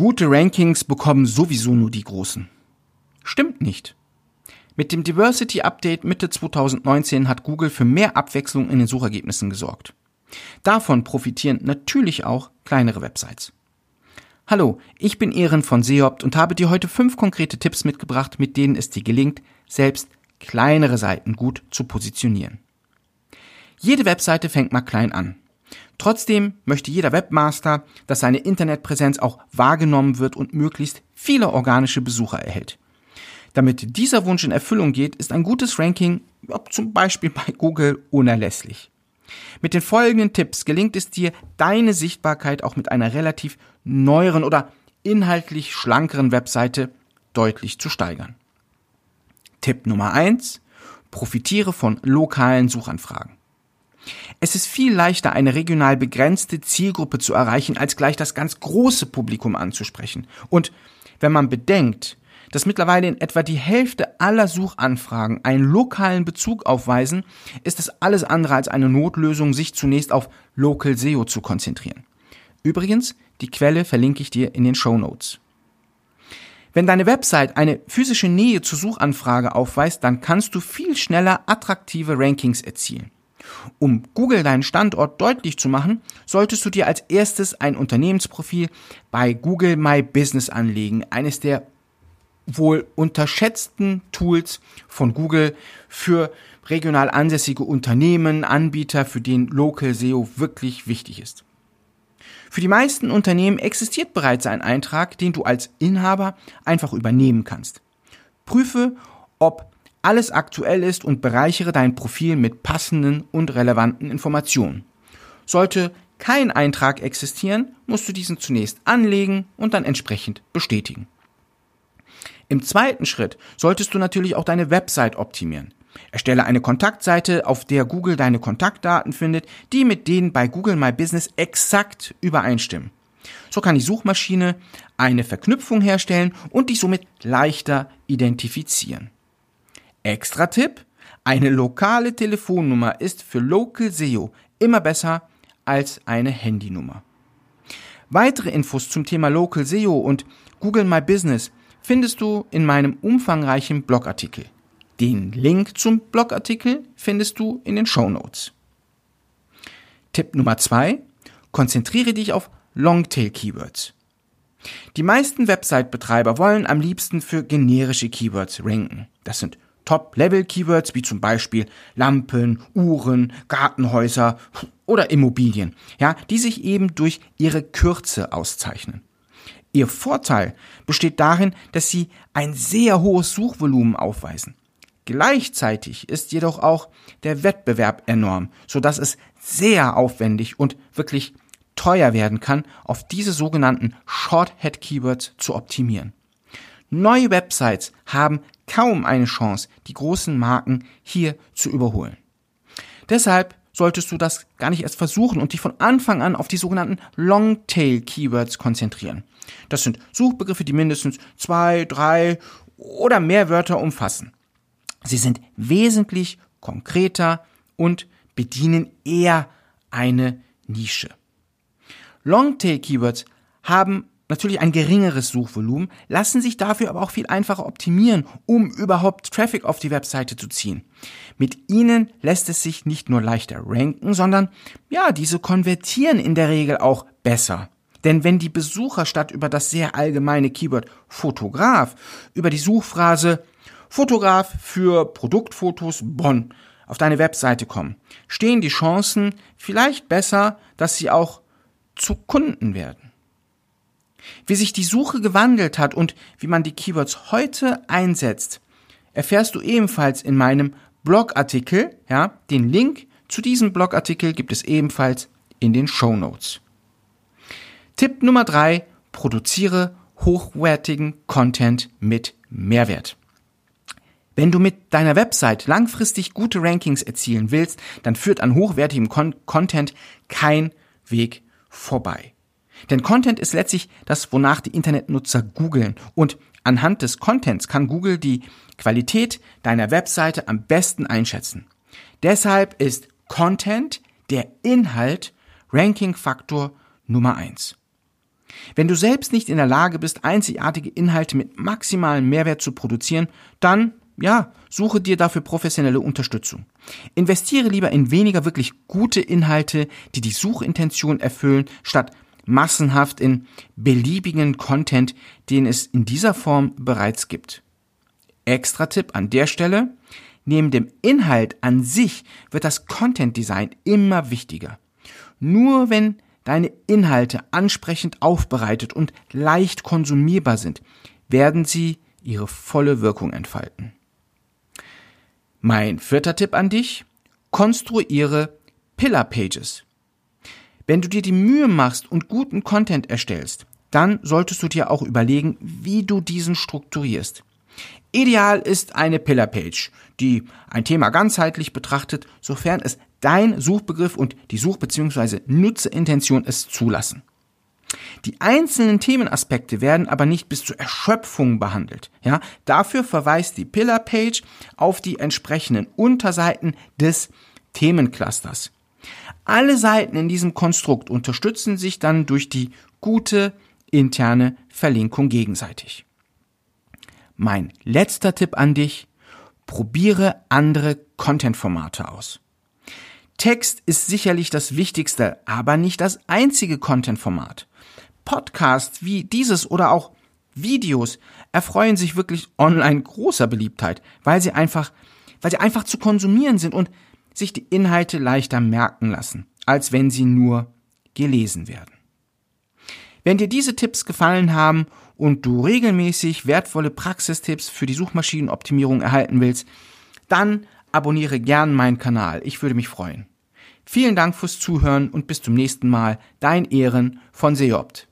Gute Rankings bekommen sowieso nur die Großen. Stimmt nicht. Mit dem Diversity Update Mitte 2019 hat Google für mehr Abwechslung in den Suchergebnissen gesorgt. Davon profitieren natürlich auch kleinere Websites. Hallo, ich bin Ehren von Seopt und habe dir heute fünf konkrete Tipps mitgebracht, mit denen es dir gelingt, selbst kleinere Seiten gut zu positionieren. Jede Webseite fängt mal klein an. Trotzdem möchte jeder Webmaster, dass seine Internetpräsenz auch wahrgenommen wird und möglichst viele organische Besucher erhält. Damit dieser Wunsch in Erfüllung geht, ist ein gutes Ranking, zum Beispiel bei Google, unerlässlich. Mit den folgenden Tipps gelingt es dir, deine Sichtbarkeit auch mit einer relativ neueren oder inhaltlich schlankeren Webseite deutlich zu steigern. Tipp Nummer eins: Profitiere von lokalen Suchanfragen. Es ist viel leichter, eine regional begrenzte Zielgruppe zu erreichen, als gleich das ganz große Publikum anzusprechen. Und wenn man bedenkt, dass mittlerweile in etwa die Hälfte aller Suchanfragen einen lokalen Bezug aufweisen, ist es alles andere als eine Notlösung, sich zunächst auf Local SEO zu konzentrieren. Übrigens, die Quelle verlinke ich dir in den Show Notes. Wenn deine Website eine physische Nähe zur Suchanfrage aufweist, dann kannst du viel schneller attraktive Rankings erzielen. Um Google deinen Standort deutlich zu machen, solltest du dir als erstes ein Unternehmensprofil bei Google My Business anlegen, eines der wohl unterschätzten Tools von Google für regional ansässige Unternehmen, Anbieter, für den Local SEO wirklich wichtig ist. Für die meisten Unternehmen existiert bereits ein Eintrag, den du als Inhaber einfach übernehmen kannst. Prüfe, ob alles aktuell ist und bereichere dein Profil mit passenden und relevanten Informationen. Sollte kein Eintrag existieren, musst du diesen zunächst anlegen und dann entsprechend bestätigen. Im zweiten Schritt solltest du natürlich auch deine Website optimieren. Erstelle eine Kontaktseite, auf der Google deine Kontaktdaten findet, die mit denen bei Google My Business exakt übereinstimmen. So kann die Suchmaschine eine Verknüpfung herstellen und dich somit leichter identifizieren. Extra Tipp, eine lokale Telefonnummer ist für Local SEO immer besser als eine Handynummer. Weitere Infos zum Thema Local SEO und Google My Business findest du in meinem umfangreichen Blogartikel. Den Link zum Blogartikel findest du in den Show Notes. Tipp Nummer zwei: Konzentriere dich auf Longtail Keywords. Die meisten Website-Betreiber wollen am liebsten für generische Keywords ranken. Das sind Top-Level-Keywords wie zum Beispiel Lampen, Uhren, Gartenhäuser oder Immobilien, ja, die sich eben durch ihre Kürze auszeichnen. Ihr Vorteil besteht darin, dass sie ein sehr hohes Suchvolumen aufweisen. Gleichzeitig ist jedoch auch der Wettbewerb enorm, so dass es sehr aufwendig und wirklich teuer werden kann, auf diese sogenannten Shorthead Keywords zu optimieren. Neue Websites haben kaum eine Chance, die großen Marken hier zu überholen. Deshalb solltest du das gar nicht erst versuchen und dich von Anfang an auf die sogenannten Longtail Keywords konzentrieren. Das sind Suchbegriffe, die mindestens zwei, drei oder mehr Wörter umfassen. Sie sind wesentlich konkreter und bedienen eher eine Nische. Longtail Keywords haben natürlich ein geringeres Suchvolumen, lassen sich dafür aber auch viel einfacher optimieren, um überhaupt Traffic auf die Webseite zu ziehen. Mit ihnen lässt es sich nicht nur leichter ranken, sondern ja, diese konvertieren in der Regel auch besser. Denn wenn die Besucher statt über das sehr allgemeine Keyword Fotograf über die Suchphrase Fotograf für Produktfotos Bonn auf deine Webseite kommen, stehen die Chancen vielleicht besser, dass sie auch zu Kunden werden. Wie sich die Suche gewandelt hat und wie man die Keywords heute einsetzt, erfährst du ebenfalls in meinem Blogartikel, ja, den Link zu diesem Blogartikel gibt es ebenfalls in den Show Notes. Tipp Nummer drei: Produziere hochwertigen Content mit Mehrwert. Wenn du mit deiner Website langfristig gute Rankings erzielen willst, dann führt an hochwertigem Con Content kein Weg vorbei. Denn Content ist letztlich das, wonach die Internetnutzer googeln. Und anhand des Contents kann Google die Qualität deiner Webseite am besten einschätzen. Deshalb ist Content, der Inhalt, Ranking-Faktor Nummer eins. Wenn du selbst nicht in der Lage bist, einzigartige Inhalte mit maximalem Mehrwert zu produzieren, dann, ja, suche dir dafür professionelle Unterstützung. Investiere lieber in weniger wirklich gute Inhalte, die die Suchintention erfüllen, statt massenhaft in beliebigen Content, den es in dieser Form bereits gibt. Extra Tipp an der Stelle. Neben dem Inhalt an sich wird das Content Design immer wichtiger. Nur wenn deine Inhalte ansprechend aufbereitet und leicht konsumierbar sind, werden sie ihre volle Wirkung entfalten. Mein vierter Tipp an dich, konstruiere Pillar Pages. Wenn du dir die Mühe machst und guten Content erstellst, dann solltest du dir auch überlegen, wie du diesen strukturierst. Ideal ist eine Pillar Page, die ein Thema ganzheitlich betrachtet, sofern es dein Suchbegriff und die Such- bzw. Nutzerintention es zulassen. Die einzelnen Themenaspekte werden aber nicht bis zur Erschöpfung behandelt. Ja, dafür verweist die Pillar Page auf die entsprechenden Unterseiten des Themenclusters. Alle Seiten in diesem Konstrukt unterstützen sich dann durch die gute interne Verlinkung gegenseitig. Mein letzter Tipp an dich, probiere andere Content-Formate aus. Text ist sicherlich das wichtigste, aber nicht das einzige Content-Format. Podcasts wie dieses oder auch Videos erfreuen sich wirklich online großer Beliebtheit, weil sie einfach, weil sie einfach zu konsumieren sind und sich die Inhalte leichter merken lassen, als wenn sie nur gelesen werden. Wenn dir diese Tipps gefallen haben und du regelmäßig wertvolle Praxistipps für die Suchmaschinenoptimierung erhalten willst, dann abonniere gern meinen Kanal. Ich würde mich freuen. Vielen Dank fürs Zuhören und bis zum nächsten Mal. Dein Ehren von Seopt.